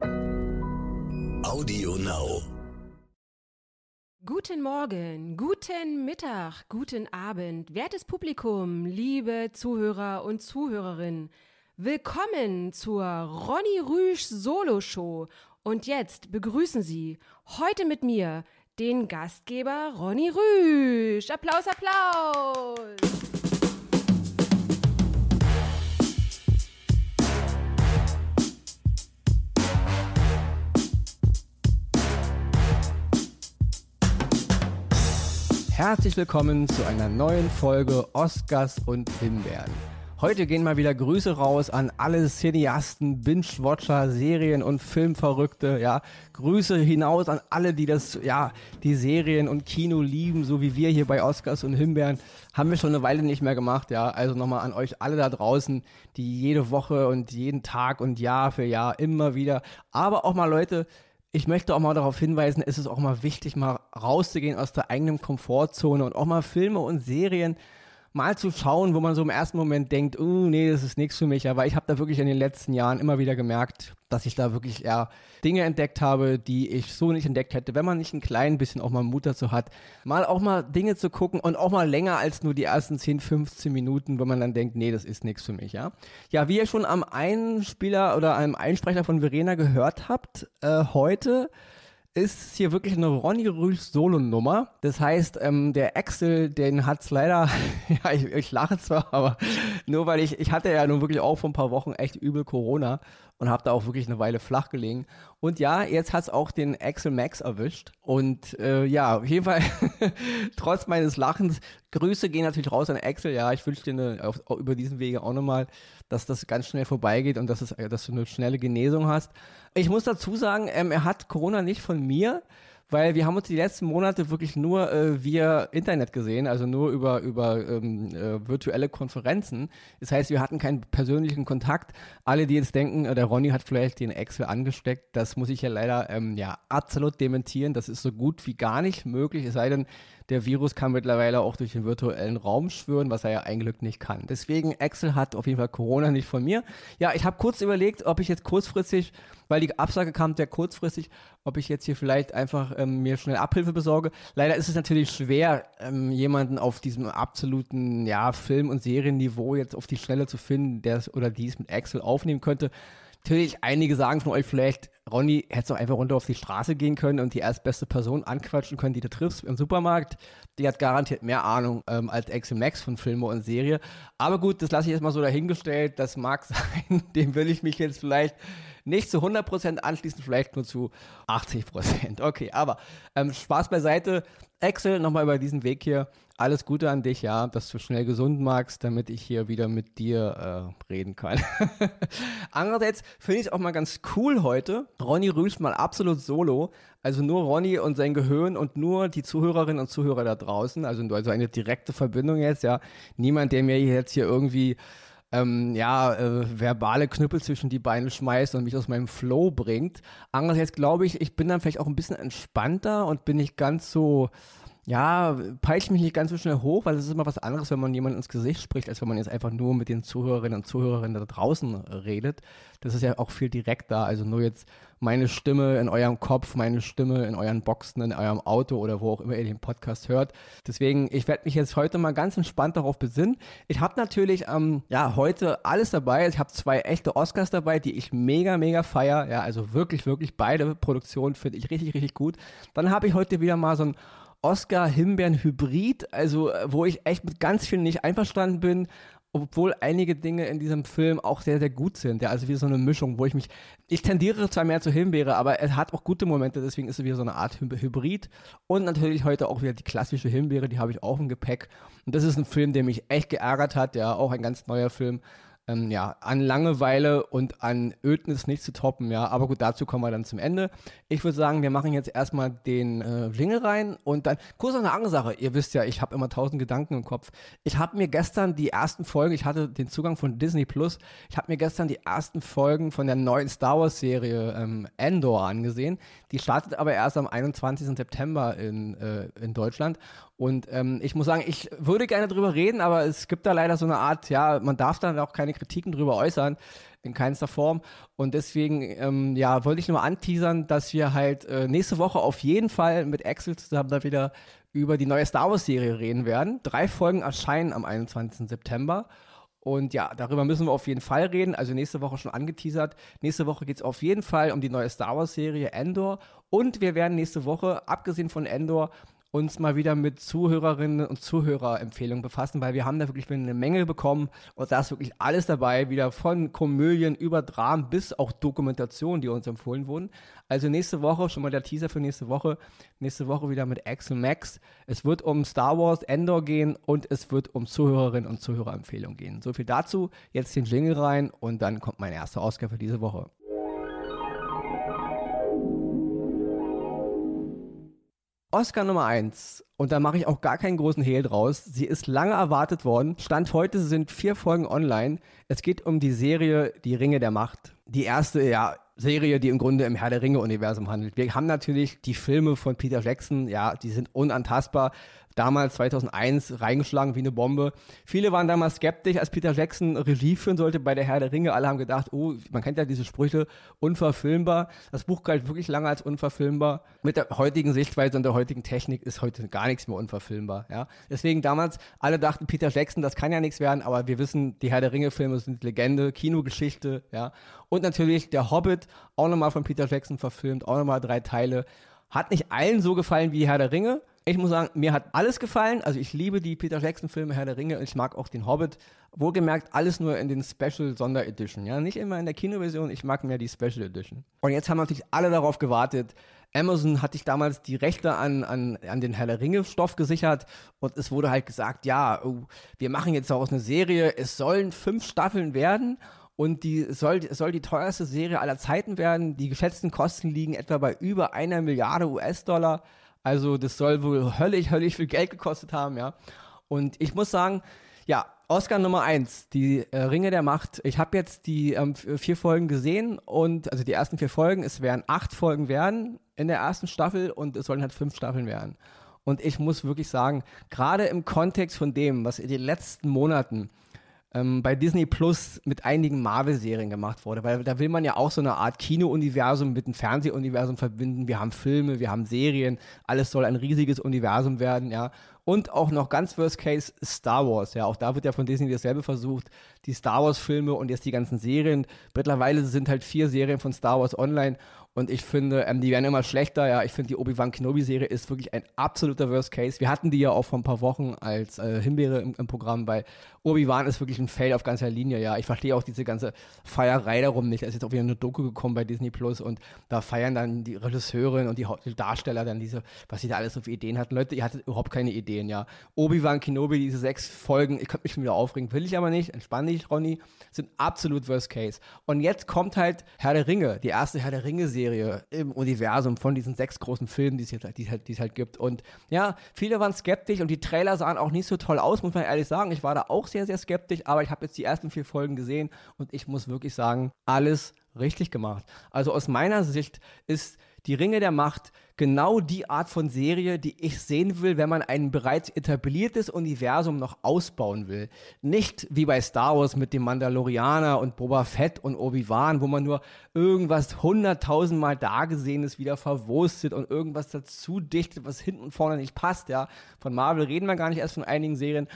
Audio Now. Guten Morgen, guten Mittag, guten Abend, wertes Publikum, liebe Zuhörer und Zuhörerinnen. Willkommen zur Ronny Rüsch Solo Show. Und jetzt begrüßen Sie heute mit mir den Gastgeber Ronny Rüsch. Applaus, Applaus! Herzlich willkommen zu einer neuen Folge Oscars und Himbeeren. Heute gehen mal wieder Grüße raus an alle Cineasten, Binge-Watcher, Serien- und Filmverrückte, ja. Grüße hinaus an alle, die das, ja, die Serien und Kino lieben, so wie wir hier bei Oscars und Himbeeren. Haben wir schon eine Weile nicht mehr gemacht, ja. Also nochmal an euch alle da draußen, die jede Woche und jeden Tag und Jahr für Jahr immer wieder, aber auch mal Leute, ich möchte auch mal darauf hinweisen, es ist auch mal wichtig, mal rauszugehen aus der eigenen Komfortzone und auch mal Filme und Serien mal zu schauen, wo man so im ersten Moment denkt, oh nee, das ist nichts für mich. Aber ich habe da wirklich in den letzten Jahren immer wieder gemerkt, dass ich da wirklich eher Dinge entdeckt habe, die ich so nicht entdeckt hätte, wenn man nicht ein klein bisschen auch mal Mut dazu hat, mal auch mal Dinge zu gucken und auch mal länger als nur die ersten 10, 15 Minuten, wo man dann denkt, nee, das ist nichts für mich, ja. Ja, wie ihr schon am Einspieler oder einem Einsprecher von Verena gehört habt, äh, heute ist hier wirklich eine Ronny Rüsch Solo-Nummer. Das heißt, ähm, der Axel, den hat's leider, ja, ich, ich lache zwar, aber nur weil ich, ich hatte ja nun wirklich auch vor ein paar Wochen echt übel Corona und habe da auch wirklich eine Weile flach gelegen. Und ja, jetzt hat's auch den Axel Max erwischt. Und äh, ja, auf jeden Fall, trotz meines Lachens, Grüße gehen natürlich raus an Axel. Ja, ich wünsche dir eine, auf, über diesen Wege auch nochmal, dass das ganz schnell vorbeigeht und dass, es, dass du eine schnelle Genesung hast. Ich muss dazu sagen, ähm, er hat Corona nicht von mir, weil wir haben uns die letzten Monate wirklich nur äh, via Internet gesehen, also nur über, über ähm, äh, virtuelle Konferenzen. Das heißt, wir hatten keinen persönlichen Kontakt. Alle, die jetzt denken, äh, der Ronny hat vielleicht den Excel angesteckt, das muss ich ja leider ähm, ja absolut dementieren. Das ist so gut wie gar nicht möglich, es sei denn, der Virus kann mittlerweile auch durch den virtuellen Raum schwören, was er ja ein Glück nicht kann. Deswegen, Excel hat auf jeden Fall Corona nicht von mir. Ja, ich habe kurz überlegt, ob ich jetzt kurzfristig, weil die Absage kam sehr kurzfristig, ob ich jetzt hier vielleicht einfach ähm, mir schnell Abhilfe besorge. Leider ist es natürlich schwer, ähm, jemanden auf diesem absoluten ja, Film- und Serienniveau jetzt auf die Schnelle zu finden, der es oder dies mit Excel aufnehmen könnte. Natürlich, einige sagen von euch vielleicht, Ronny, hättest du einfach runter auf die Straße gehen können und die erstbeste Person anquatschen können, die du triffst im Supermarkt. Die hat garantiert mehr Ahnung ähm, als Axel Max von Filme und Serie. Aber gut, das lasse ich jetzt mal so dahingestellt. Das mag sein, dem will ich mich jetzt vielleicht nicht zu 100% anschließen, vielleicht nur zu 80%. Okay, aber ähm, Spaß beiseite. Axel, nochmal über diesen Weg hier. Alles Gute an dich, ja, dass du schnell gesund magst, damit ich hier wieder mit dir äh, reden kann. Andererseits finde ich es auch mal ganz cool heute. Ronny Rüsch mal absolut solo. Also nur Ronny und sein Gehirn und nur die Zuhörerinnen und Zuhörer da draußen. Also, also eine direkte Verbindung jetzt, ja. Niemand, der mir jetzt hier irgendwie ähm, ja, äh, verbale Knüppel zwischen die Beine schmeißt und mich aus meinem Flow bringt. Andererseits glaube ich, ich bin dann vielleicht auch ein bisschen entspannter und bin nicht ganz so, ja, peitscht mich nicht ganz so schnell hoch, weil es ist immer was anderes, wenn man jemand ins Gesicht spricht, als wenn man jetzt einfach nur mit den Zuhörerinnen und Zuhörern da draußen redet. Das ist ja auch viel direkter. Also nur jetzt meine Stimme in eurem Kopf, meine Stimme in euren Boxen, in eurem Auto oder wo auch immer ihr den Podcast hört. Deswegen, ich werde mich jetzt heute mal ganz entspannt darauf besinnen. Ich habe natürlich ähm, ja heute alles dabei. Ich habe zwei echte Oscars dabei, die ich mega, mega feier. Ja, also wirklich, wirklich beide Produktionen finde ich richtig, richtig gut. Dann habe ich heute wieder mal so ein Oscar-Himbeeren-Hybrid, also äh, wo ich echt mit ganz vielen nicht einverstanden bin, obwohl einige Dinge in diesem Film auch sehr, sehr gut sind. Ja, also wie so eine Mischung, wo ich mich, ich tendiere zwar mehr zu Himbeere, aber es hat auch gute Momente, deswegen ist es wieder so eine Art Hybrid. Und natürlich heute auch wieder die klassische Himbeere, die habe ich auch im Gepäck. Und das ist ein Film, der mich echt geärgert hat, ja, auch ein ganz neuer Film ähm, ja, an Langeweile und an Ödnis nicht zu toppen, ja. Aber gut, dazu kommen wir dann zum Ende. Ich würde sagen, wir machen jetzt erstmal den äh, Jingle rein und dann kurz noch eine andere Sache. Ihr wisst ja, ich habe immer tausend Gedanken im Kopf. Ich habe mir gestern die ersten Folgen, ich hatte den Zugang von Disney Plus, ich habe mir gestern die ersten Folgen von der neuen Star Wars Serie ähm, Endor angesehen. Die startet aber erst am 21. September in, äh, in Deutschland. Und ähm, ich muss sagen, ich würde gerne drüber reden, aber es gibt da leider so eine Art, ja, man darf dann auch keine Kritiken drüber äußern, in keinster Form. Und deswegen, ähm, ja, wollte ich nur anteasern, dass wir halt äh, nächste Woche auf jeden Fall mit Axel zusammen da wieder über die neue Star Wars-Serie reden werden. Drei Folgen erscheinen am 21. September. Und ja, darüber müssen wir auf jeden Fall reden. Also nächste Woche schon angeteasert. Nächste Woche geht es auf jeden Fall um die neue Star Wars-Serie Endor. Und wir werden nächste Woche, abgesehen von Endor, uns mal wieder mit Zuhörerinnen und Zuhörerempfehlungen befassen, weil wir haben da wirklich eine Menge bekommen und da ist wirklich alles dabei, wieder von Komödien über Dramen bis auch Dokumentationen, die uns empfohlen wurden. Also nächste Woche, schon mal der Teaser für nächste Woche, nächste Woche wieder mit Axel Max. Es wird um Star Wars Endor gehen und es wird um Zuhörerinnen und Zuhörerempfehlungen gehen. So viel dazu, jetzt den Jingle rein und dann kommt mein erster Ausgabe für diese Woche. Oscar Nummer 1. Und da mache ich auch gar keinen großen Hehl draus. Sie ist lange erwartet worden. Stand heute sind vier Folgen online. Es geht um die Serie Die Ringe der Macht. Die erste, ja, Serie, die im Grunde im Herr der Ringe-Universum handelt. Wir haben natürlich die Filme von Peter Jackson, ja, die sind unantastbar damals 2001 reingeschlagen wie eine Bombe. Viele waren damals skeptisch, als Peter Jackson Regie führen sollte bei der Herr der Ringe. Alle haben gedacht, oh, man kennt ja diese Sprüche, unverfilmbar. Das Buch galt wirklich lange als unverfilmbar. Mit der heutigen Sichtweise und der heutigen Technik ist heute gar nichts mehr unverfilmbar. Ja? Deswegen damals, alle dachten, Peter Jackson, das kann ja nichts werden, aber wir wissen, die Herr der Ringe-Filme sind Legende, Kinogeschichte, ja. Und natürlich der Hobbit, auch nochmal von Peter Jackson verfilmt, auch nochmal drei Teile. Hat nicht allen so gefallen wie Herr der Ringe, ich muss sagen, mir hat alles gefallen. Also ich liebe die Peter Jackson-Filme, Herr der Ringe. Ich mag auch den Hobbit. Wohlgemerkt, alles nur in den Special Sonderedition. Ja, nicht immer in der Kinoversion. Ich mag mehr die Special Edition. Und jetzt haben natürlich alle darauf gewartet. Amazon hatte ich damals die Rechte an, an, an den Herr der Ringe-Stoff gesichert und es wurde halt gesagt, ja, oh, wir machen jetzt daraus eine Serie, es sollen fünf Staffeln werden und die soll, soll die teuerste Serie aller Zeiten werden. Die geschätzten Kosten liegen etwa bei über einer Milliarde US-Dollar. Also das soll wohl höllisch, höllisch viel Geld gekostet haben, ja. Und ich muss sagen, ja, Oscar Nummer eins, die äh, Ringe der Macht. Ich habe jetzt die ähm, vier Folgen gesehen und also die ersten vier Folgen, es werden acht Folgen werden in der ersten Staffel und es sollen halt fünf Staffeln werden. Und ich muss wirklich sagen, gerade im Kontext von dem, was in den letzten Monaten ähm, bei Disney Plus mit einigen Marvel-Serien gemacht wurde, weil da will man ja auch so eine Art Kino-Universum mit einem Fernsehuniversum verbinden. Wir haben Filme, wir haben Serien, alles soll ein riesiges Universum werden, ja. Und auch noch ganz worst case Star Wars, ja. Auch da wird ja von Disney dasselbe versucht. Die Star Wars-Filme und jetzt die ganzen Serien. Mittlerweile sind halt vier Serien von Star Wars online und ich finde, ähm, die werden immer schlechter. Ja, ich finde, die Obi-Wan Kenobi-Serie ist wirklich ein absoluter Worst Case. Wir hatten die ja auch vor ein paar Wochen als äh, Himbeere im, im, Programm bei Obi-Wan ist wirklich ein Fail auf ganzer Linie. Ja, ich verstehe auch diese ganze Feierei darum nicht. Es ist jetzt auch wieder eine Doku gekommen bei Disney Plus und da feiern dann die Regisseurin und die, die Darsteller dann diese, was sie da alles so für Ideen hatten. Leute, ihr hattet überhaupt keine Ideen, ja. Obi-Wan Kenobi, diese sechs Folgen, ich könnte mich schon wieder aufregen, will ich aber nicht. Entspann dich, Ronny. Sind absolut Worst Case. Und jetzt kommt halt Herr der Ringe, die erste Herr der Ringe-Serie Serie im Universum von diesen sechs großen Filmen, die es, jetzt, die, die es halt gibt. Und ja, viele waren skeptisch und die Trailer sahen auch nicht so toll aus, muss man ehrlich sagen. Ich war da auch sehr, sehr skeptisch, aber ich habe jetzt die ersten vier Folgen gesehen und ich muss wirklich sagen, alles richtig gemacht. Also aus meiner Sicht ist die Ringe der Macht genau die Art von Serie, die ich sehen will, wenn man ein bereits etabliertes Universum noch ausbauen will. Nicht wie bei Star Wars mit dem Mandalorianer und Boba Fett und Obi-Wan, wo man nur irgendwas hunderttausendmal Dagesehenes wieder verwurstet und irgendwas dazu dichtet, was hinten und vorne nicht passt, ja. Von Marvel reden wir gar nicht erst von einigen Serien,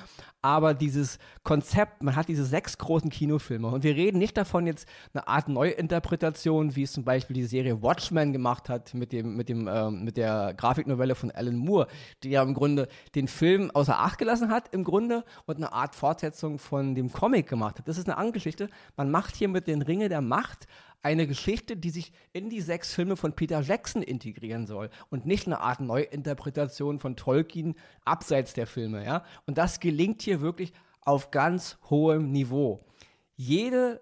aber dieses Konzept, man hat diese sechs großen Kinofilme und wir reden nicht davon jetzt eine Art Neuinterpretation, wie es zum Beispiel die Serie Watchmen gemacht hat mit dem, mit dem, ähm, mit der Grafiknovelle von Alan Moore, die ja im Grunde den Film außer Acht gelassen hat, im Grunde, und eine Art Fortsetzung von dem Comic gemacht hat. Das ist eine Angeschichte. Man macht hier mit den Ringe der Macht eine Geschichte, die sich in die sechs Filme von Peter Jackson integrieren soll und nicht eine Art Neuinterpretation von Tolkien abseits der Filme, ja? Und das gelingt hier wirklich auf ganz hohem Niveau. Jede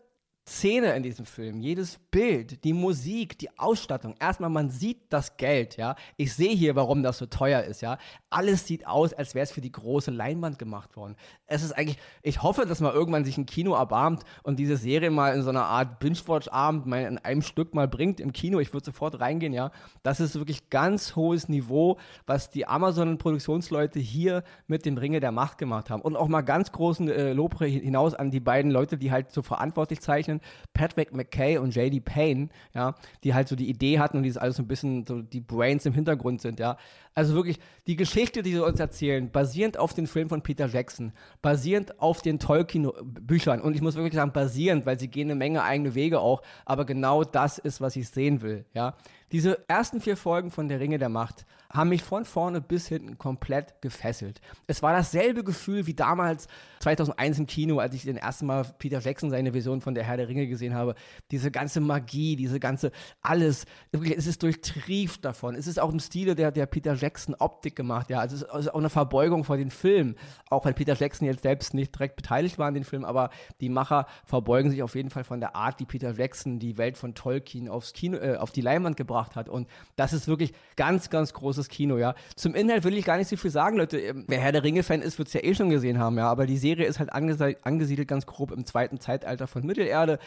Szene in diesem Film, jedes Bild, die Musik, die Ausstattung. Erstmal, man sieht das Geld, ja. Ich sehe hier, warum das so teuer ist, ja. Alles sieht aus, als wäre es für die große Leinwand gemacht worden. Es ist eigentlich, ich hoffe, dass mal irgendwann sich ein Kino erbarmt und diese Serie mal in so einer Art Binge-Watch-Abend mal in einem Stück mal bringt im Kino. Ich würde sofort reingehen, ja. Das ist wirklich ganz hohes Niveau, was die Amazon-Produktionsleute hier mit dem Ringe der Macht gemacht haben. Und auch mal ganz großen äh, Lob hinaus an die beiden Leute, die halt so verantwortlich zeichnen Patrick McKay und JD Payne, ja, die halt so die Idee hatten und die alles so ein bisschen so die Brains im Hintergrund sind, ja. Also wirklich die Geschichte, die sie uns erzählen, basierend auf den Film von Peter Jackson, basierend auf den Tolkien-Büchern und ich muss wirklich sagen, basierend, weil sie gehen eine Menge eigene Wege auch, aber genau das ist, was ich sehen will, ja. Diese ersten vier Folgen von Der Ringe der Macht haben mich von vorne bis hinten komplett gefesselt. Es war dasselbe Gefühl wie damals 2001 im Kino, als ich den ersten Mal Peter Jackson seine Vision von Der Herr der Ringe gesehen habe. Diese ganze Magie, diese ganze alles, es ist durchtrieft davon. Es ist auch im Stile der, der Peter Jackson Optik gemacht, ja. Also es ist auch eine Verbeugung vor den Film, auch wenn Peter Jackson jetzt selbst nicht direkt beteiligt war an den Film, aber die Macher verbeugen sich auf jeden Fall von der Art, wie Peter Jackson die Welt von Tolkien aufs Kino, äh, auf die Leinwand gebracht hat. Und das ist wirklich ganz, ganz großes Kino, ja. Zum Inhalt will ich gar nicht so viel sagen, Leute. Ähm, wer Herr der Ringe-Fan ist, wird es ja eh schon gesehen haben, ja. Aber die Serie ist halt angesiedelt ganz grob im zweiten Zeitalter von Mittelerde.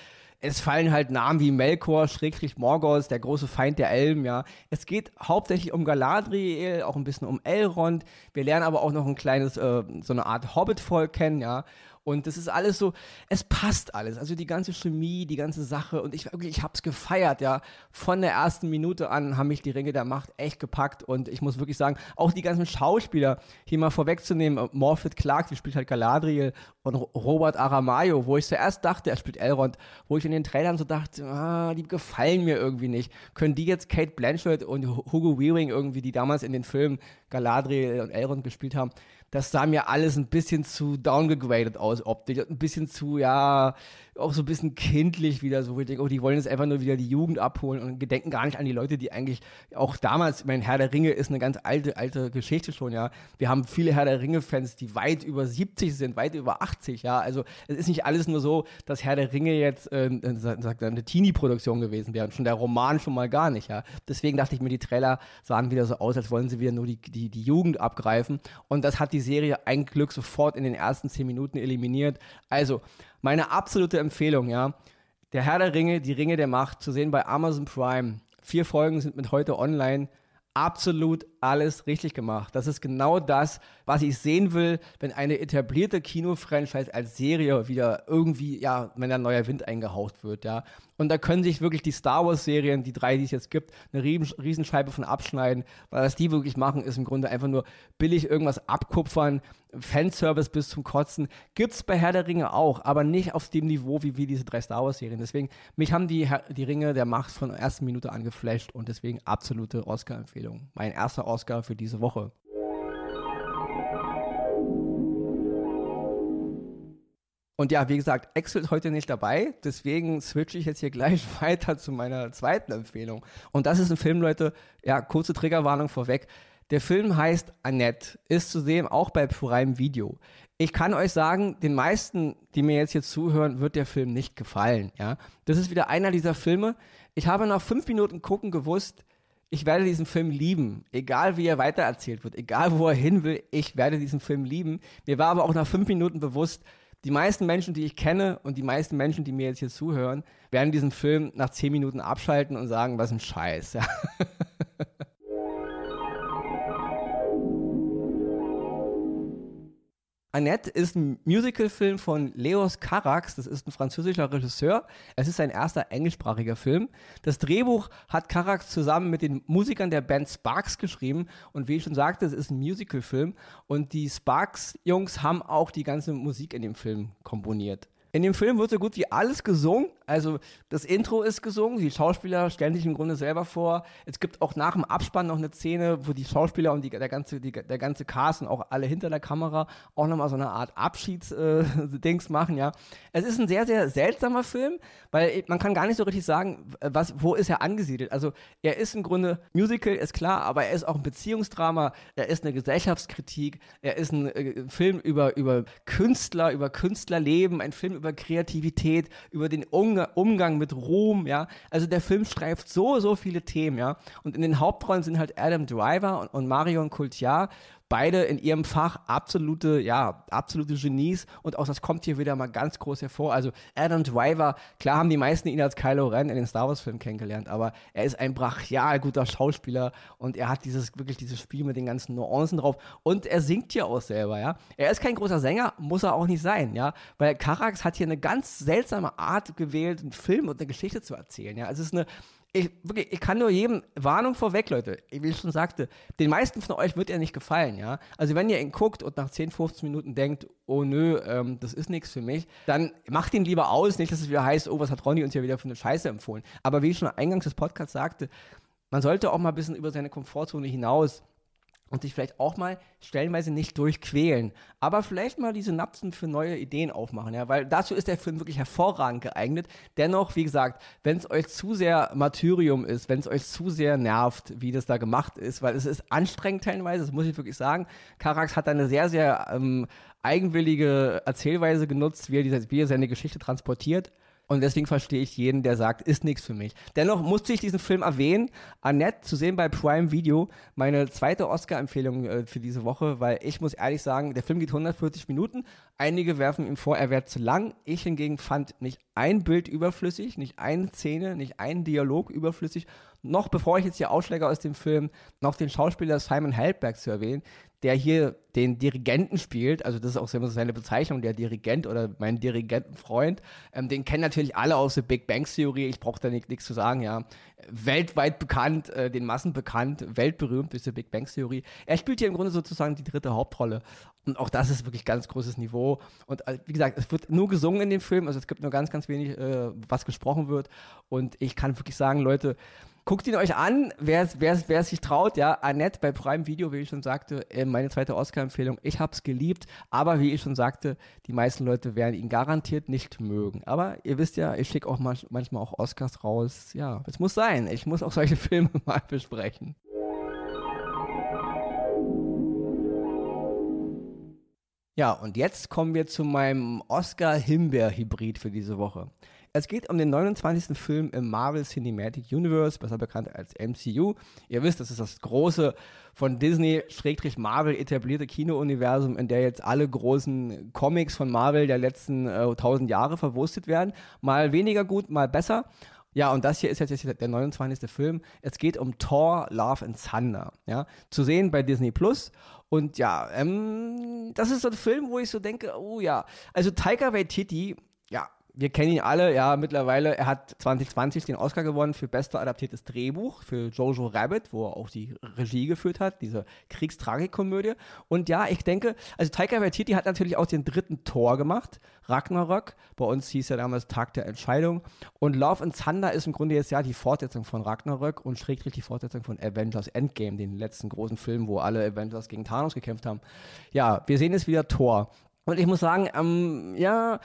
Es fallen halt Namen wie Melkor, Schrägstrich Morgoth, der große Feind der Elben, ja. Es geht hauptsächlich um Galadriel, auch ein bisschen um Elrond. Wir lernen aber auch noch ein kleines, äh, so eine Art Hobbit-Volk kennen, ja. Und das ist alles so, es passt alles. Also die ganze Chemie, die ganze Sache. Und ich ich hab's gefeiert, ja. Von der ersten Minute an haben mich die Ringe der Macht echt gepackt. Und ich muss wirklich sagen, auch die ganzen Schauspieler, hier mal vorwegzunehmen, Morphet Clark, die spielt halt Galadriel und Robert Aramayo, wo ich zuerst dachte, er spielt Elrond, wo ich in den Trailern so dachte, ah, die gefallen mir irgendwie nicht. Können die jetzt Kate Blanchett und Hugo Weaving irgendwie, die damals in den Filmen Galadriel und Elrond gespielt haben, das sah mir alles ein bisschen zu downgegradet aus optisch, ein bisschen zu, ja, auch so ein bisschen kindlich wieder so. Ich denke, oh, die wollen jetzt einfach nur wieder die Jugend abholen und gedenken gar nicht an die Leute, die eigentlich auch damals, mein Herr der Ringe ist eine ganz alte, alte Geschichte schon, ja. Wir haben viele Herr der Ringe-Fans, die weit über 70 sind, weit über 80, ja. Also es ist nicht alles nur so, dass Herr der Ringe jetzt äh, eine Teenie-Produktion gewesen wäre und schon der Roman schon mal gar nicht, ja. Deswegen dachte ich mir, die Trailer sahen wieder so aus, als wollen sie wieder nur die, die, die Jugend abgreifen. Und das hat die Serie ein Glück sofort in den ersten 10 Minuten eliminiert. Also, meine absolute Empfehlung, ja. Der Herr der Ringe, die Ringe der Macht, zu sehen bei Amazon Prime. Vier Folgen sind mit heute online. Absolut alles richtig gemacht. Das ist genau das, was ich sehen will, wenn eine etablierte Kino-Franchise als Serie wieder irgendwie, ja, wenn ein neuer Wind eingehaucht wird, ja. Und da können sich wirklich die Star Wars-Serien, die drei, die es jetzt gibt, eine Riesenscheibe von abschneiden, weil was die wirklich machen, ist im Grunde einfach nur billig irgendwas abkupfern, Fanservice bis zum Kotzen. Gibt es bei Herr der Ringe auch, aber nicht auf dem Niveau wie, wie diese drei Star Wars-Serien. Deswegen, mich haben die, die Ringe der Macht von der ersten Minute an geflasht und deswegen absolute Oscar-Empfehlung. Mein erster Oscar für diese Woche. Und ja, wie gesagt, Excel ist heute nicht dabei, deswegen switche ich jetzt hier gleich weiter zu meiner zweiten Empfehlung. Und das ist ein Film, Leute, ja, kurze Triggerwarnung vorweg. Der Film heißt Annette, ist zu sehen auch bei Prime Video. Ich kann euch sagen, den meisten, die mir jetzt hier zuhören, wird der Film nicht gefallen. Ja? Das ist wieder einer dieser Filme. Ich habe nach fünf Minuten gucken gewusst, ich werde diesen Film lieben. Egal wie er weitererzählt wird, egal wo er hin will, ich werde diesen Film lieben. Mir war aber auch nach fünf Minuten bewusst, die meisten Menschen, die ich kenne und die meisten Menschen, die mir jetzt hier zuhören, werden diesen Film nach zehn Minuten abschalten und sagen, was ein Scheiß. Ja. Annette ist ein Musicalfilm von Leos Carax, das ist ein französischer Regisseur. Es ist sein erster englischsprachiger Film. Das Drehbuch hat Carax zusammen mit den Musikern der Band Sparks geschrieben und wie ich schon sagte, es ist ein Musicalfilm und die Sparks-Jungs haben auch die ganze Musik in dem Film komponiert. In dem Film wird so gut wie alles gesungen. Also das Intro ist gesungen, die Schauspieler stellen sich im Grunde selber vor. Es gibt auch nach dem Abspann noch eine Szene, wo die Schauspieler und die, der, ganze, die, der ganze Cast und auch alle hinter der Kamera auch nochmal so eine Art Abschiedsdings äh, machen, ja. Es ist ein sehr, sehr seltsamer Film, weil man kann gar nicht so richtig sagen, was, wo ist er angesiedelt. Also er ist im Grunde Musical, ist klar, aber er ist auch ein Beziehungsdrama, er ist eine Gesellschaftskritik, er ist ein äh, Film über, über Künstler, über Künstlerleben, ein Film über Kreativität, über den Umgang, Umgang mit Ruhm, ja. Also der Film streift so, so viele Themen, ja. Und in den Hauptrollen sind halt Adam Driver und, und Marion Cotillard beide in ihrem Fach absolute, ja, absolute Genies und auch das kommt hier wieder mal ganz groß hervor. Also Adam Driver, klar haben die meisten ihn als Kylo Ren in den Star Wars Filmen kennengelernt, aber er ist ein brachial guter Schauspieler und er hat dieses, wirklich dieses Spiel mit den ganzen Nuancen drauf und er singt ja auch selber, ja. Er ist kein großer Sänger, muss er auch nicht sein, ja, weil Karax hat hier eine ganz seltsame Art gewählt, einen Film und eine Geschichte zu erzählen, ja. Es ist eine ich, wirklich, ich kann nur jedem, Warnung vorweg, Leute, wie ich schon sagte, den meisten von euch wird er nicht gefallen, ja. Also wenn ihr ihn guckt und nach 10, 15 Minuten denkt, oh nö, ähm, das ist nichts für mich, dann macht ihn lieber aus, nicht, dass es wieder heißt, oh, was hat Ronny uns hier wieder für eine Scheiße empfohlen. Aber wie ich schon eingangs des Podcasts sagte, man sollte auch mal ein bisschen über seine Komfortzone hinaus und sich vielleicht auch mal stellenweise nicht durchquälen, aber vielleicht mal die Synapsen für neue Ideen aufmachen, ja, weil dazu ist der Film wirklich hervorragend geeignet. Dennoch, wie gesagt, wenn es euch zu sehr Martyrium ist, wenn es euch zu sehr nervt, wie das da gemacht ist, weil es ist anstrengend teilweise, das muss ich wirklich sagen. Karax hat eine sehr, sehr ähm, eigenwillige Erzählweise genutzt, wie er, diese, wie er seine Geschichte transportiert. Und deswegen verstehe ich jeden, der sagt, ist nichts für mich. Dennoch musste ich diesen Film erwähnen. Annette, zu sehen bei Prime Video, meine zweite Oscar-Empfehlung äh, für diese Woche, weil ich muss ehrlich sagen, der Film geht 140 Minuten. Einige werfen ihm vor, er wäre zu lang. Ich hingegen fand nicht ein Bild überflüssig, nicht eine Szene, nicht ein Dialog überflüssig. Noch bevor ich jetzt hier Ausschläge aus dem Film, noch den Schauspieler Simon Helberg zu erwähnen, der hier den Dirigenten spielt, also das ist auch seine Bezeichnung, der Dirigent oder mein Dirigentenfreund, ähm, den kennen natürlich alle aus der Big Bang Theory, ich brauche da nichts zu sagen, ja. Weltweit bekannt, äh, den Massen bekannt, weltberühmt durch die Big Bang Theory. Er spielt hier im Grunde sozusagen die dritte Hauptrolle. Und auch das ist wirklich ganz großes Niveau. Und äh, wie gesagt, es wird nur gesungen in dem Film, also es gibt nur ganz, ganz wenig, äh, was gesprochen wird. Und ich kann wirklich sagen, Leute, Guckt ihn euch an, wer, wer, wer sich traut, ja. Annette bei Prime Video, wie ich schon sagte, äh, meine zweite Oscar-Empfehlung. Ich hab's geliebt, aber wie ich schon sagte, die meisten Leute werden ihn garantiert nicht mögen. Aber ihr wisst ja, ich schicke auch manchmal auch Oscars raus. Ja, es muss sein. Ich muss auch solche Filme mal besprechen. Ja, und jetzt kommen wir zu meinem Oscar-Himbeer-Hybrid für diese Woche. Es geht um den 29. Film im Marvel Cinematic Universe, besser bekannt als MCU. Ihr wisst, das ist das große von Disney-Marvel etablierte Kino-Universum, in der jetzt alle großen Comics von Marvel der letzten äh, 1000 Jahre verwurstet werden. Mal weniger gut, mal besser. Ja, und das hier ist jetzt der 29. Film. Es geht um Thor, Love and Thunder. Ja, zu sehen bei Disney Plus. Und ja, ähm, das ist so ein Film, wo ich so denke, oh ja, also Taika Waititi, ja, wir kennen ihn alle, ja, mittlerweile. Er hat 2020 den Oscar gewonnen für bester adaptiertes Drehbuch für Jojo Rabbit, wo er auch die Regie geführt hat, diese Kriegstragikomödie. Und ja, ich denke, also Taika Waititi hat natürlich auch den dritten Tor gemacht, Ragnarök. Bei uns hieß er damals Tag der Entscheidung. Und Love and Thunder ist im Grunde jetzt ja die Fortsetzung von Ragnarök und schrägstrich die Fortsetzung von Avengers Endgame, den letzten großen Film, wo alle Avengers gegen Thanos gekämpft haben. Ja, wir sehen es wieder Tor. Und ich muss sagen, ähm, ja,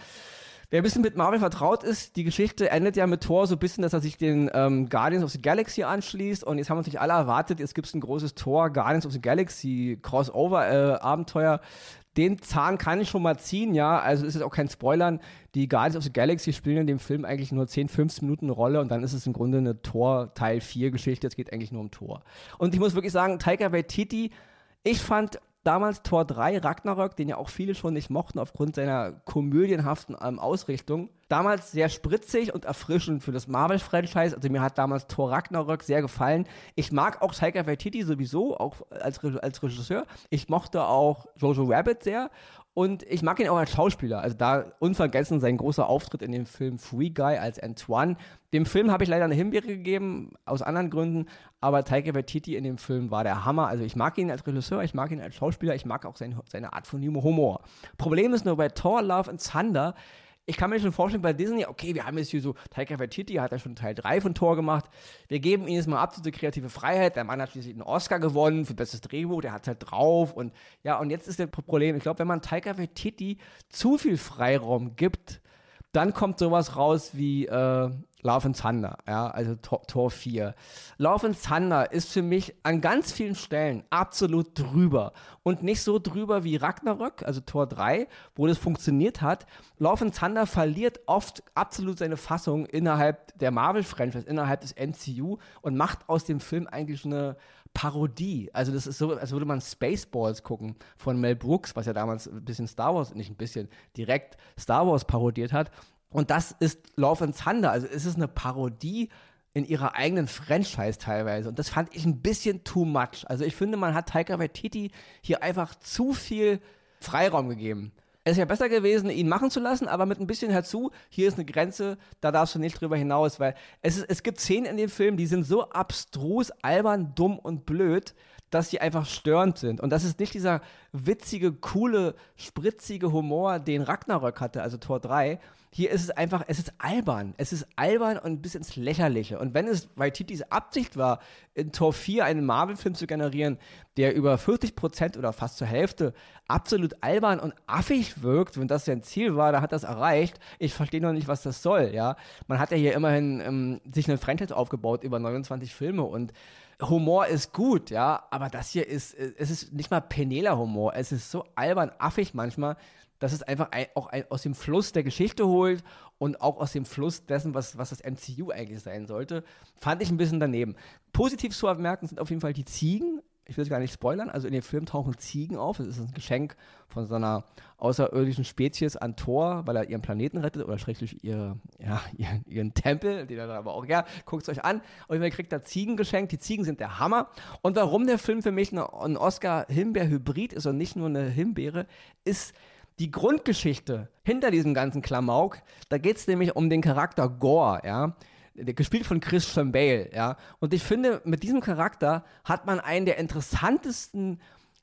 Wer ein bisschen mit Marvel vertraut ist, die Geschichte endet ja mit Thor so ein bisschen, dass er sich den ähm, Guardians of the Galaxy anschließt. Und jetzt haben wir natürlich alle erwartet, jetzt gibt es ein großes Thor Guardians of the Galaxy Crossover-Abenteuer. Äh, den Zahn kann ich schon mal ziehen, ja. Also ist es auch kein Spoilern. Die Guardians of the Galaxy spielen in dem Film eigentlich nur 10, 15 Minuten eine Rolle und dann ist es im Grunde eine Thor Teil 4 Geschichte. Es geht eigentlich nur um Thor. Und ich muss wirklich sagen, Taika Waititi, ich fand damals Tor 3 Ragnarök, den ja auch viele schon nicht mochten aufgrund seiner komödienhaften ähm, Ausrichtung. Damals sehr spritzig und erfrischend für das Marvel-Franchise. Also mir hat damals Tor Ragnarök sehr gefallen. Ich mag auch Taika Waititi sowieso, auch als, als Regisseur. Ich mochte auch Jojo Rabbit sehr und ich mag ihn auch als Schauspieler. Also da unvergessen sein großer Auftritt in dem Film Free Guy als Antoine. Dem Film habe ich leider eine Himbeere gegeben, aus anderen Gründen. Aber Taika Waititi in dem Film war der Hammer. Also ich mag ihn als Regisseur, ich mag ihn als Schauspieler, ich mag auch sein, seine Art von Humor. Problem ist nur bei Thor, Love and Thunder ich kann mir schon vorstellen, bei Disney, okay, wir haben jetzt hier so, Taika Waititi hat ja schon Teil 3 von Thor gemacht, wir geben ihm jetzt mal absolute kreative Freiheit, der Mann hat schließlich einen Oscar gewonnen für bestes Drehbuch, der hat halt drauf und ja, und jetzt ist das Problem, ich glaube, wenn man Taika Waititi zu viel Freiraum gibt, dann kommt sowas raus wie, äh, Love and Thunder, ja, also Tor, Tor 4. Love and Thunder ist für mich an ganz vielen Stellen absolut drüber. Und nicht so drüber wie Ragnarök, also Tor 3, wo das funktioniert hat. Love and Thunder verliert oft absolut seine Fassung innerhalb der Marvel-Franchise, innerhalb des MCU und macht aus dem Film eigentlich eine Parodie. Also das ist so, als würde man Spaceballs gucken von Mel Brooks, was ja damals ein bisschen Star Wars, nicht ein bisschen, direkt Star Wars parodiert hat. Und das ist Love and Thunder. Also es ist eine Parodie in ihrer eigenen Franchise teilweise. Und das fand ich ein bisschen too much. Also ich finde, man hat Taika Waititi hier einfach zu viel Freiraum gegeben. Es ja besser gewesen, ihn machen zu lassen, aber mit ein bisschen herzu, hier ist eine Grenze, da darfst du nicht drüber hinaus, weil es, ist, es gibt Szenen in dem Film, die sind so abstrus, albern, dumm und blöd, dass sie einfach störend sind. Und das ist nicht dieser witzige, coole, spritzige Humor, den Ragnarök hatte, also Tor 3. Hier ist es einfach, es ist albern. Es ist albern und bis ins Lächerliche. Und wenn es Waititis Absicht war, in Tor 4 einen Marvel-Film zu generieren, der über 40 Prozent oder fast zur Hälfte absolut albern und affig wirkt, wenn das sein Ziel war, da hat das erreicht. Ich verstehe noch nicht, was das soll, ja. Man hat ja hier immerhin ähm, sich eine Franchise aufgebaut über 29 Filme und Humor ist gut, ja, aber das hier ist, äh, es ist nicht mal Penela-Humor. Es ist so albern, affig manchmal, dass es einfach ein, auch ein, aus dem Fluss der Geschichte holt und auch aus dem Fluss dessen, was, was das MCU eigentlich sein sollte. Fand ich ein bisschen daneben. Positiv zu bemerken sind auf jeden Fall die Ziegen ich will es gar nicht spoilern, also in dem Film tauchen Ziegen auf. Es ist ein Geschenk von so einer außerirdischen Spezies an Thor, weil er ihren Planeten rettet oder schrecklich ihr, ja, ihren, ihren Tempel, den er aber auch, ja, guckt es euch an. Und man kriegt da Ziegen geschenkt. Die Ziegen sind der Hammer. Und warum der Film für mich ein Oscar-Himbeer-Hybrid ist und nicht nur eine Himbeere, ist die Grundgeschichte hinter diesem ganzen Klamauk. Da geht es nämlich um den Charakter Gore, ja gespielt von Christian Bale, ja. Und ich finde, mit diesem Charakter hat man einen der interessantesten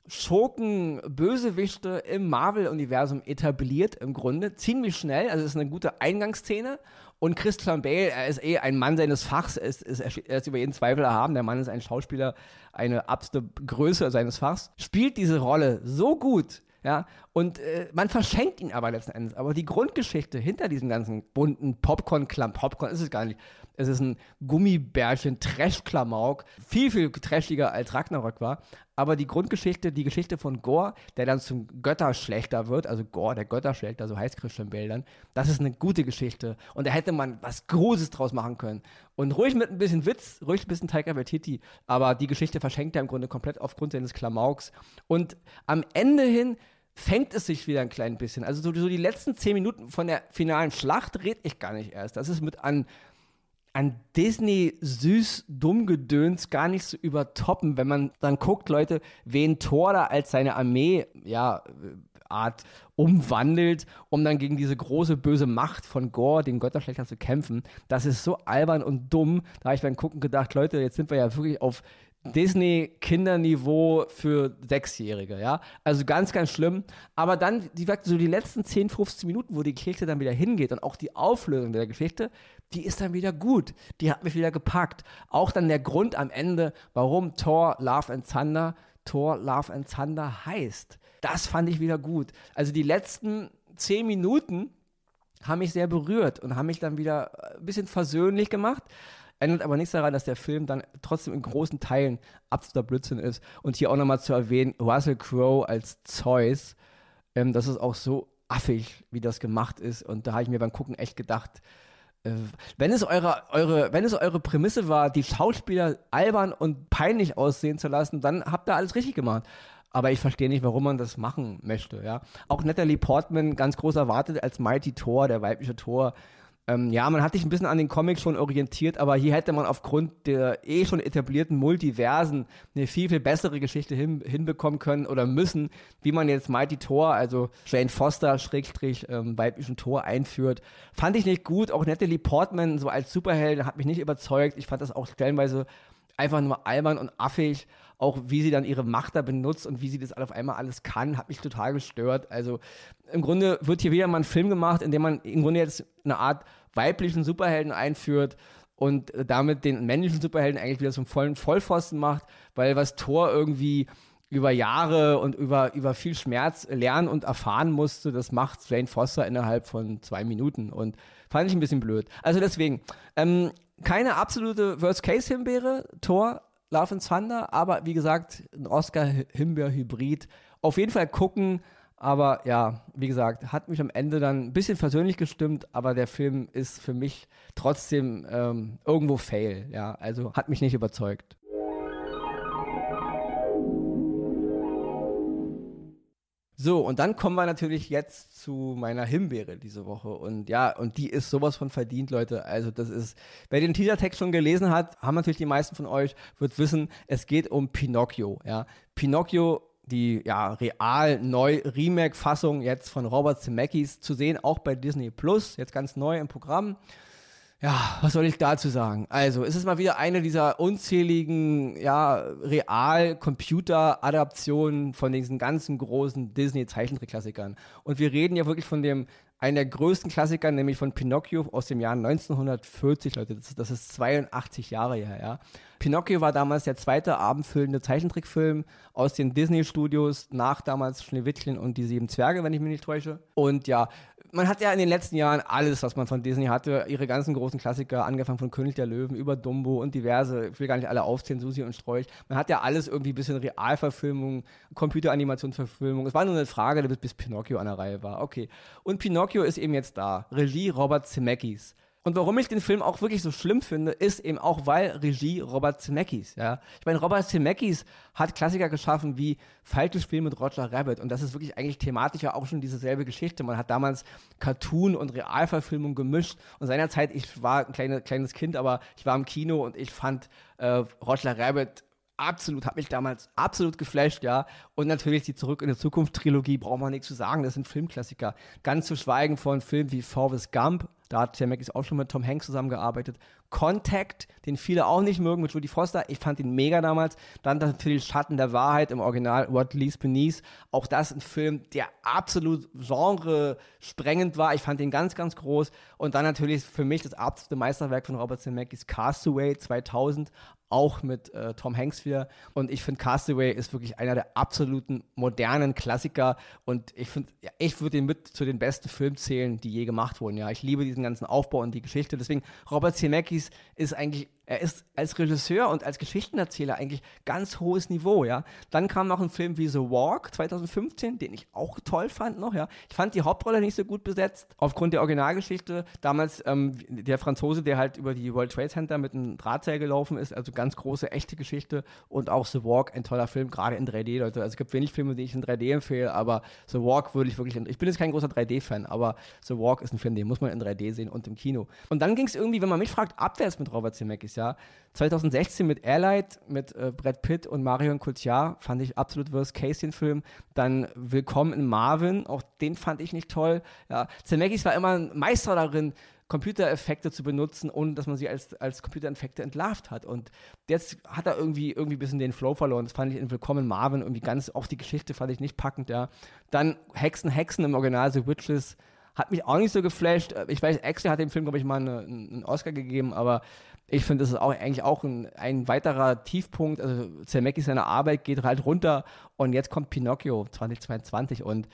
Schurken, Bösewichte im Marvel-Universum etabliert, im Grunde. Ziemlich schnell, also es ist eine gute Eingangsszene. Und Christian Bale, er ist eh ein Mann seines Fachs, ist, ist, er ist über jeden Zweifel erhaben. Der Mann ist ein Schauspieler, eine absolute Größe seines Fachs. Spielt diese Rolle so gut, ja, und äh, man verschenkt ihn aber letzten Endes. Aber die Grundgeschichte hinter diesem ganzen bunten Popcorn-Klamm, Popcorn ist es gar nicht, es ist ein Gummibärchen, Trash-Klamauk, viel, viel trashiger als Ragnarök war. Aber die Grundgeschichte, die Geschichte von Gore, der dann zum Götterschlechter wird, also Gore, der Götterschlechter, so heißt Christian Bale dann, das ist eine gute Geschichte. Und da hätte man was Großes draus machen können. Und ruhig mit ein bisschen Witz, ruhig ein bisschen Taika Waititi, aber die Geschichte verschenkt er im Grunde komplett aufgrund seines Klamauks. Und am Ende hin fängt es sich wieder ein klein bisschen. Also so, so die letzten zehn Minuten von der finalen Schlacht rede ich gar nicht erst. Das ist mit an an Disney süß dumm Gedöns gar nicht zu so übertoppen, wenn man dann guckt, Leute, wen Thor da als seine Armee, ja, Art umwandelt, um dann gegen diese große böse Macht von Gore, den Götterschlechter, zu kämpfen. Das ist so albern und dumm. Da habe ich beim Gucken gedacht, Leute, jetzt sind wir ja wirklich auf Disney-Kinderniveau für Sechsjährige, ja. Also ganz, ganz schlimm. Aber dann, die, so die letzten 10, 15 Minuten, wo die Geschichte dann wieder hingeht und auch die Auflösung der Geschichte, die ist dann wieder gut. Die hat mich wieder gepackt. Auch dann der Grund am Ende, warum Thor Love and Thunder Thor Love and Thunder heißt. Das fand ich wieder gut. Also die letzten 10 Minuten haben mich sehr berührt und haben mich dann wieder ein bisschen versöhnlich gemacht. Ändert aber nichts daran, dass der Film dann trotzdem in großen Teilen absoluter Blödsinn ist. Und hier auch nochmal zu erwähnen, Russell Crowe als Zeus, ähm, das ist auch so affig, wie das gemacht ist. Und da habe ich mir beim Gucken echt gedacht, äh, wenn es eure, eure, wenn es eure Prämisse war, die Schauspieler albern und peinlich aussehen zu lassen, dann habt ihr alles richtig gemacht. Aber ich verstehe nicht, warum man das machen möchte. Ja? Auch Natalie Portman ganz groß erwartet als Mighty Thor, der weibliche Thor. Ähm, ja, man hat sich ein bisschen an den Comics schon orientiert, aber hier hätte man aufgrund der eh schon etablierten Multiversen eine viel, viel bessere Geschichte hin, hinbekommen können oder müssen, wie man jetzt Mighty Thor, also Jane Foster, Schrägstrich, ähm, weiblichen Thor einführt. Fand ich nicht gut. Auch Natalie Portman so als Superheld hat mich nicht überzeugt. Ich fand das auch stellenweise einfach nur albern und affig. Auch wie sie dann ihre Macht da benutzt und wie sie das auf einmal alles kann, hat mich total gestört. Also im Grunde wird hier wieder mal ein Film gemacht, in dem man im Grunde jetzt eine Art weiblichen Superhelden einführt und damit den männlichen Superhelden eigentlich wieder zum vollen Vollpfosten macht, weil was Thor irgendwie über Jahre und über, über viel Schmerz lernen und erfahren musste, das macht Jane Foster innerhalb von zwei Minuten. Und Fand ich ein bisschen blöd. Also deswegen, ähm, keine absolute Worst-Case-Himbeere, Tor, Love and Thunder, aber wie gesagt, ein Oscar-Himbeer-Hybrid. Auf jeden Fall gucken, aber ja, wie gesagt, hat mich am Ende dann ein bisschen versöhnlich gestimmt, aber der Film ist für mich trotzdem ähm, irgendwo fail. Ja, also hat mich nicht überzeugt. So, und dann kommen wir natürlich jetzt zu meiner Himbeere diese Woche. Und ja, und die ist sowas von verdient, Leute. Also, das ist, wer den Teaser-Text schon gelesen hat, haben natürlich die meisten von euch, wird wissen, es geht um Pinocchio. Ja, Pinocchio, die ja real neu Remake-Fassung jetzt von Robert Zemeckis zu sehen, auch bei Disney Plus, jetzt ganz neu im Programm. Ja, was soll ich dazu sagen? Also, es ist mal wieder eine dieser unzähligen, ja, Real-Computer-Adaptionen von diesen ganzen großen Disney-Zeichentrickklassikern. Und wir reden ja wirklich von dem, einen der größten Klassiker, nämlich von Pinocchio aus dem Jahr 1940, Leute. Das, das ist 82 Jahre her, ja. Pinocchio war damals der zweite abendfüllende Zeichentrickfilm aus den Disney-Studios nach damals Schneewittchen und die sieben Zwerge, wenn ich mich nicht täusche. Und ja, man hat ja in den letzten Jahren alles, was man von Disney hatte, ihre ganzen großen Klassiker, angefangen von König der Löwen über Dumbo und diverse, ich will gar nicht alle aufzählen, Susi und Strolch. Man hat ja alles irgendwie ein bisschen Realverfilmung, Computeranimationsverfilmung. Es war nur eine Frage, bis, Pinocchio an der Reihe war. Okay. Und Pinocchio ist eben jetzt da. Regie Robert Zemeckis. Und warum ich den Film auch wirklich so schlimm finde, ist eben auch, weil Regie Robert Zemeckis, ja. Ich meine, Robert Zemeckis hat Klassiker geschaffen wie Falsches Spiel mit Roger Rabbit und das ist wirklich eigentlich thematisch ja auch schon dieselbe Geschichte. Man hat damals Cartoon und Realverfilmung gemischt und seinerzeit, ich war ein kleine, kleines Kind, aber ich war im Kino und ich fand äh, Roger Rabbit absolut, hat mich damals absolut geflasht, ja. Und natürlich die Zurück in die Zukunft Trilogie, braucht man nichts zu sagen, das sind Filmklassiker. Ganz zu schweigen von Filmen wie Forrest Gump, da hat Zemeckis auch schon mit Tom Hanks zusammengearbeitet. Contact, den viele auch nicht mögen, mit Judy Foster. Ich fand ihn mega damals. Dann natürlich Schatten der Wahrheit im Original What Leaves Beneath. Auch das ein Film, der absolut genre-sprengend war. Ich fand ihn ganz, ganz groß. Und dann natürlich für mich das absolute Meisterwerk von Robert Zemeckis Castaway 2000 auch mit äh, Tom Hanks wieder. Und ich finde, Castaway ist wirklich einer der absoluten modernen Klassiker. Und ich finde, ja, ich würde ihn mit zu den besten Filmen zählen, die je gemacht wurden. Ja, ich liebe diesen ganzen Aufbau und die Geschichte. Deswegen, Robert Zemeckis ist eigentlich er ist als Regisseur und als Geschichtenerzähler eigentlich ganz hohes Niveau, ja. Dann kam noch ein Film wie The Walk 2015, den ich auch toll fand noch, ja. Ich fand die Hauptrolle nicht so gut besetzt, aufgrund der Originalgeschichte. Damals ähm, der Franzose, der halt über die World Trade Center mit einem Drahtseil gelaufen ist, also ganz große, echte Geschichte. Und auch The Walk, ein toller Film, gerade in 3D, Leute. Also es gibt wenig Filme, die ich in 3D empfehle, aber The Walk würde ich wirklich, ich bin jetzt kein großer 3D-Fan, aber The Walk ist ein Film, den muss man in 3D sehen und im Kino. Und dann ging es irgendwie, wenn man mich fragt, abwärts mit Robert Zemeckis, ja. 2016 mit Airlight, mit äh, Brad Pitt und Marion Cotillard fand ich absolut Worst Case den Film. Dann Willkommen in Marvin, auch den fand ich nicht toll. Ja, Zemeckis war immer ein Meister darin, Computereffekte zu benutzen, ohne dass man sie als, als Computereffekte entlarvt hat. Und jetzt hat er irgendwie, irgendwie ein bisschen den Flow verloren. Das fand ich in Willkommen Marvin irgendwie ganz, auch die Geschichte fand ich nicht packend, ja. Dann Hexen, Hexen im Original, The Witches, hat mich auch nicht so geflasht. Ich weiß, Axel hat dem Film, glaube ich, mal eine, einen Oscar gegeben, aber ich finde, das ist auch eigentlich auch ein, ein weiterer Tiefpunkt. Also Zemeckis seine Arbeit geht halt runter und jetzt kommt Pinocchio 2022 und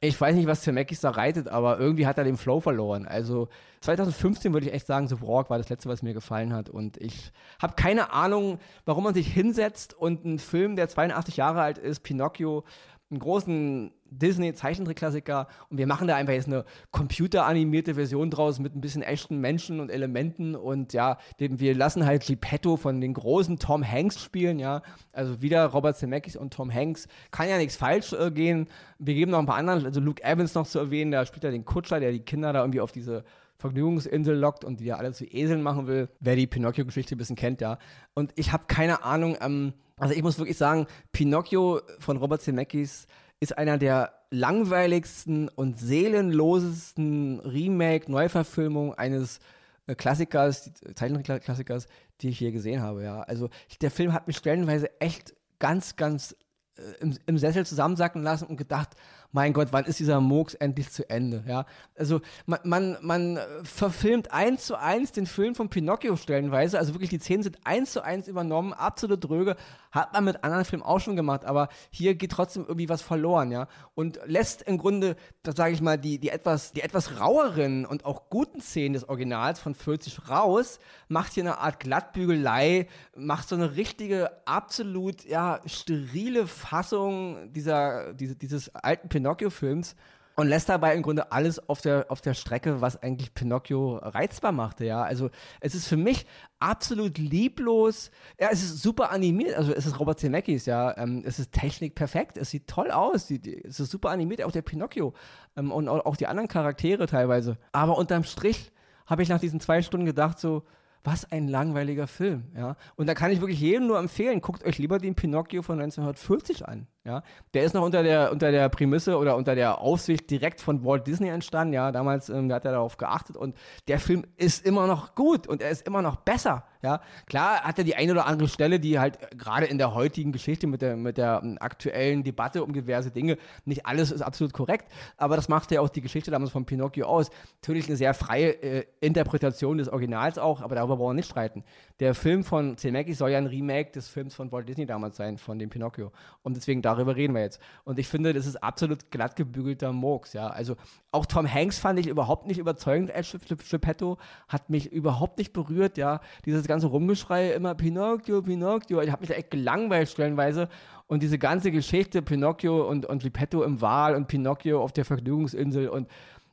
ich weiß nicht, was Zemeckis da reitet, aber irgendwie hat er den Flow verloren. Also 2015 würde ich echt sagen, The Walk war das letzte, was mir gefallen hat. Und ich habe keine Ahnung, warum man sich hinsetzt und einen Film, der 82 Jahre alt ist, Pinocchio, einen großen Disney-Zeichentrickklassiker und wir machen da einfach jetzt eine computeranimierte Version draus mit ein bisschen echten Menschen und Elementen und ja, wir lassen halt Geppetto von den großen Tom Hanks spielen, ja, also wieder Robert Zemeckis und Tom Hanks, kann ja nichts falsch äh, gehen. Wir geben noch ein paar andere, also Luke Evans noch zu erwähnen, da spielt er den Kutscher, der die Kinder da irgendwie auf diese Vergnügungsinsel lockt und die ja alle zu Eseln machen will, wer die Pinocchio-Geschichte ein bisschen kennt, ja. Und ich habe keine Ahnung, ähm, also ich muss wirklich sagen, Pinocchio von Robert Zemeckis ist einer der langweiligsten und seelenlosesten Remake-Neuverfilmungen eines äh, Klassikers, Zeichentrick-Klassikers, die ich je gesehen habe, ja. Also der Film hat mich stellenweise echt ganz, ganz äh, im, im, Sessel zusammensacken lassen und gedacht, mein Gott, wann ist dieser Murks endlich zu Ende? Ja, also man, man, man verfilmt eins zu eins den Film von Pinocchio stellenweise, also wirklich die Szenen sind eins zu eins übernommen, absolut dröge, hat man mit anderen Filmen auch schon gemacht, aber hier geht trotzdem irgendwie was verloren, ja, und lässt im Grunde, da sage ich mal, die, die etwas, die etwas raueren und auch guten Szenen des Originals von 40 raus, macht hier eine Art Glattbügelei, macht so eine richtige, absolut, ja, sterile Fassung dieser, diese, dieses alten Pinocchio Pinocchio-Films und lässt dabei im Grunde alles auf der, auf der Strecke, was eigentlich Pinocchio reizbar machte, ja. Also es ist für mich absolut lieblos. Ja, es ist super animiert, also es ist Robert Zemeckis, ja. Ähm, es ist Technik perfekt, es sieht toll aus, die, die, es ist super animiert, auch der Pinocchio ähm, und auch, auch die anderen Charaktere teilweise. Aber unterm Strich habe ich nach diesen zwei Stunden gedacht so, was ein langweiliger Film, ja. Und da kann ich wirklich jedem nur empfehlen, guckt euch lieber den Pinocchio von 1940 an, ja. Der ist noch unter der, unter der Prämisse oder unter der Aufsicht direkt von Walt Disney entstanden, ja. Damals ähm, hat er darauf geachtet und der Film ist immer noch gut und er ist immer noch besser, ja, klar hat er die eine oder andere Stelle, die halt gerade in der heutigen Geschichte mit der, mit der um, aktuellen Debatte um diverse Dinge, nicht alles ist absolut korrekt, aber das macht ja auch die Geschichte damals von Pinocchio aus. Natürlich eine sehr freie äh, Interpretation des Originals auch, aber darüber brauchen wir nicht streiten. Der Film von Zemeckis soll ja ein Remake des Films von Walt Disney damals sein, von dem Pinocchio. Und deswegen darüber reden wir jetzt. Und ich finde, das ist absolut glatt gebügelter Murks, ja. Also auch Tom Hanks fand ich überhaupt nicht überzeugend als Geppetto, hat mich überhaupt nicht berührt, ja. Dieses ganze Rumgeschrei immer Pinocchio, Pinocchio. Ich habe mich da echt gelangweilt stellenweise. Und diese ganze Geschichte, Pinocchio und, und Lipetto im Wal und Pinocchio auf der Vergnügungsinsel und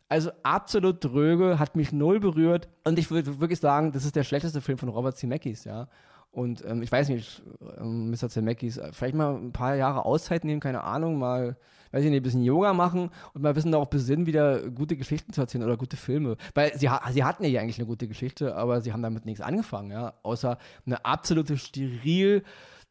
also absolut dröge, hat mich null berührt. Und ich würde wirklich sagen, das ist der schlechteste Film von Robert Zemeckis, ja. Und ähm, ich weiß nicht, ähm, Mr. Zemeckis, äh, vielleicht mal ein paar Jahre Auszeit nehmen, keine Ahnung, mal, weiß ich nicht, ein bisschen Yoga machen und mal ein bisschen darauf besinnen, wieder gute Geschichten zu erzählen oder gute Filme. Weil sie, sie hatten ja eigentlich eine gute Geschichte, aber sie haben damit nichts angefangen, ja. Außer eine absolute steril,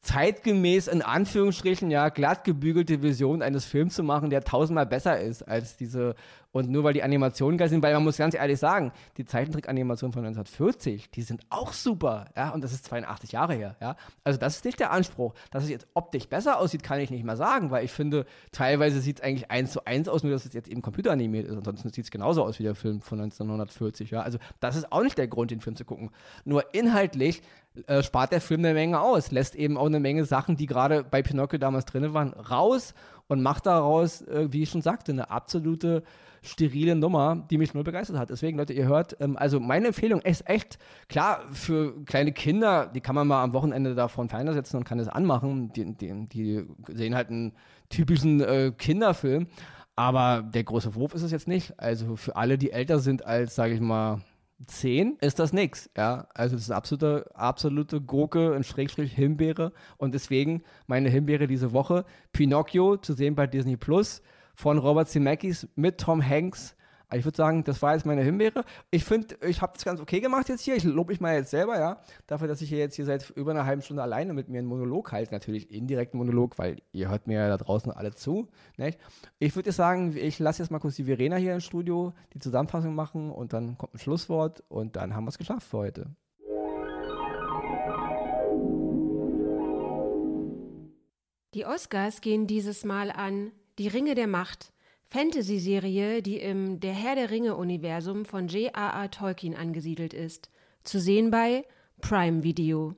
zeitgemäß in Anführungsstrichen ja glatt gebügelte Vision eines Films zu machen, der tausendmal besser ist als diese und nur weil die Animationen geil sind, weil man muss ganz ehrlich sagen, die Zeichentrick-Animationen von 1940, die sind auch super, ja, und das ist 82 Jahre her, ja. Also das ist nicht der Anspruch. Dass es jetzt optisch besser aussieht, kann ich nicht mal sagen, weil ich finde, teilweise sieht es eigentlich eins zu eins aus, nur dass es jetzt eben computeranimiert ist. Ansonsten sieht es genauso aus wie der Film von 1940, ja. Also das ist auch nicht der Grund, den Film zu gucken. Nur inhaltlich äh, spart der Film eine Menge aus, lässt eben auch eine Menge Sachen, die gerade bei Pinocchio damals drin waren, raus und macht daraus, äh, wie ich schon sagte, eine absolute sterile Nummer, die mich nur begeistert hat. Deswegen, Leute, ihr hört, ähm, also meine Empfehlung ist echt, klar, für kleine Kinder, die kann man mal am Wochenende da vor den Fernseher setzen und kann das anmachen. Die, die, die sehen halt einen typischen äh, Kinderfilm. Aber der große Wurf ist es jetzt nicht. Also für alle, die älter sind als, sage ich mal, 10 ist das nix. Ja? Also das ist absolute, absolute Gurke, ein Schrägstrich Himbeere. Und deswegen meine Himbeere diese Woche. Pinocchio zu sehen bei Disney Plus von Robert Zemeckis mit Tom Hanks. Also ich würde sagen, das war jetzt meine Himbeere. Ich finde, ich habe das ganz okay gemacht jetzt hier. Ich lobe mich mal jetzt selber, ja. Dafür, dass ich hier jetzt hier seit über einer halben Stunde alleine mit mir einen Monolog halte. Natürlich indirekten Monolog, weil ihr hört mir ja da draußen alle zu. Nicht? Ich würde sagen, ich lasse jetzt mal kurz die Verena hier im Studio die Zusammenfassung machen und dann kommt ein Schlusswort und dann haben wir es geschafft für heute. Die Oscars gehen dieses Mal an die Ringe der Macht, Fantasy-Serie, die im Der Herr der Ringe-Universum von J.R.R. Tolkien angesiedelt ist. Zu sehen bei Prime Video.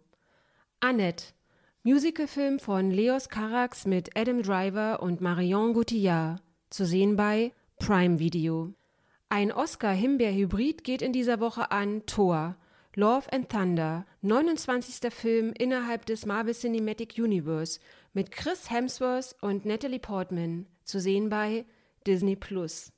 Annette, Musicalfilm von Leos Carax mit Adam Driver und Marion Cotillard. Zu sehen bei Prime Video. Ein Oscar-Himbeer-Hybrid geht in dieser Woche an Thor. Love and Thunder, 29. Film innerhalb des Marvel Cinematic Universe mit Chris Hemsworth und Natalie Portman, zu sehen bei Disney Plus.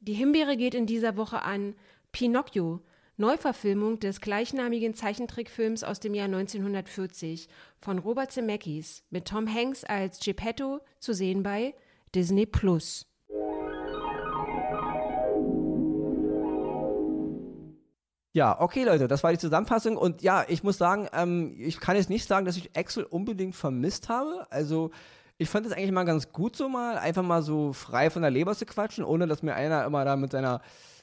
Die Himbeere geht in dieser Woche an Pinocchio, Neuverfilmung des gleichnamigen Zeichentrickfilms aus dem Jahr 1940 von Robert Zemeckis mit Tom Hanks als Geppetto, zu sehen bei Disney Plus. Ja, okay, Leute, das war die Zusammenfassung. Und ja, ich muss sagen, ähm, ich kann jetzt nicht sagen, dass ich Excel unbedingt vermisst habe. Also, ich fand es eigentlich mal ganz gut, so mal einfach mal so frei von der Leber zu quatschen, ohne dass mir einer immer da mit seiner,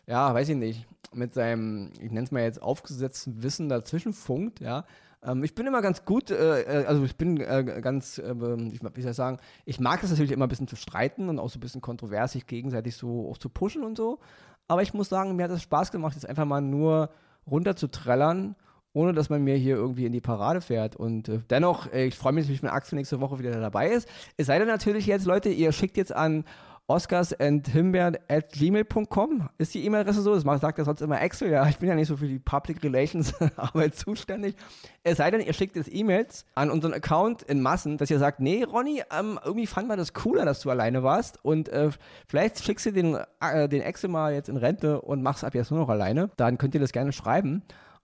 ja, weiß ich nicht, mit seinem, ich nenne es mal jetzt aufgesetzten Wissen dazwischen funkt, ja. Ähm, ich bin immer ganz gut, äh, äh also ich bin äh, ganz, äh, ich, wie soll ich sagen, ich mag es natürlich immer ein bisschen zu streiten und auch so ein bisschen kontrovers sich gegenseitig so auch zu pushen und so. Aber ich muss sagen, mir hat es Spaß gemacht, jetzt einfach mal nur runter zu trällern, ohne dass man mir hier irgendwie in die Parade fährt. Und äh, dennoch, äh, ich freue mich natürlich, wenn Axel nächste Woche wieder dabei ist. Es sei denn natürlich jetzt, Leute, ihr schickt jetzt an oscarsandhimbeeren.gmail.com ist die E-Mail-Adresse so. Das sagt ja sonst immer Excel. Ja, ich bin ja nicht so für die Public Relations Arbeit zuständig. Es sei denn, ihr schickt jetzt E-Mails an unseren Account in Massen, dass ihr sagt, nee, Ronny, ähm, irgendwie fand man das cooler, dass du alleine warst und äh, vielleicht schickst du den, äh, den Excel mal jetzt in Rente und machst ab jetzt nur noch alleine. Dann könnt ihr das gerne schreiben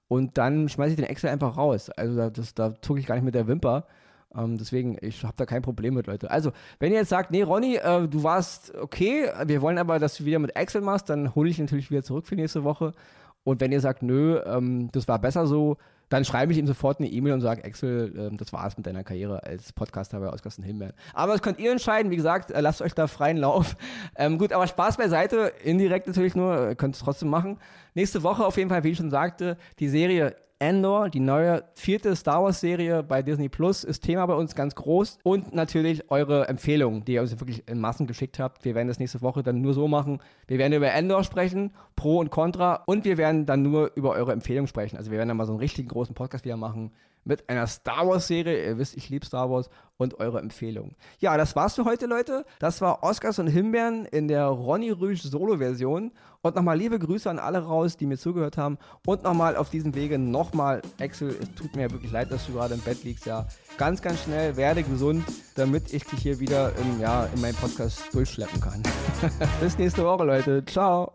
und dann schmeiße ich den Excel einfach raus. Also das, da zucke ich gar nicht mit der Wimper. Ähm, deswegen, ich habe da kein Problem mit, Leute. Also, wenn ihr jetzt sagt, nee, Ronny, äh, du warst okay, wir wollen aber, dass du wieder mit Excel machst, dann hole ich natürlich wieder zurück für nächste Woche. Und wenn ihr sagt, nö, ähm, das war besser so, dann schreibe ich ihm sofort eine E-Mail und sage, Excel, äh, das war's mit deiner Karriere als Podcaster bei Ausgasten Himbeeren. Aber das könnt ihr entscheiden. Wie gesagt, äh, lasst euch da freien Lauf. Ähm, gut, aber Spaß beiseite. Indirekt natürlich nur, äh, könnt es trotzdem machen. Nächste Woche auf jeden Fall, wie ich schon sagte, die Serie Andor, die neue vierte Star Wars-Serie bei Disney Plus, ist Thema bei uns ganz groß. Und natürlich eure Empfehlungen, die ihr uns wirklich in Massen geschickt habt. Wir werden das nächste Woche dann nur so machen. Wir werden über Andor sprechen, Pro und Contra. Und wir werden dann nur über eure Empfehlungen sprechen. Also wir werden dann mal so einen richtigen großen Podcast wieder machen mit einer Star Wars-Serie. Ihr wisst, ich liebe Star Wars und eure Empfehlungen. Ja, das war's für heute, Leute. Das war Oscars und Himbeeren in der Ronny Rüsch Solo-Version. Und nochmal liebe Grüße an alle raus, die mir zugehört haben. Und nochmal auf diesem Wege nochmal, Axel, es tut mir wirklich leid, dass du gerade im Bett liegst. Ja, ganz, ganz schnell, werde gesund, damit ich dich hier wieder in, ja, in meinem Podcast durchschleppen kann. Bis nächste Woche, Leute. Ciao.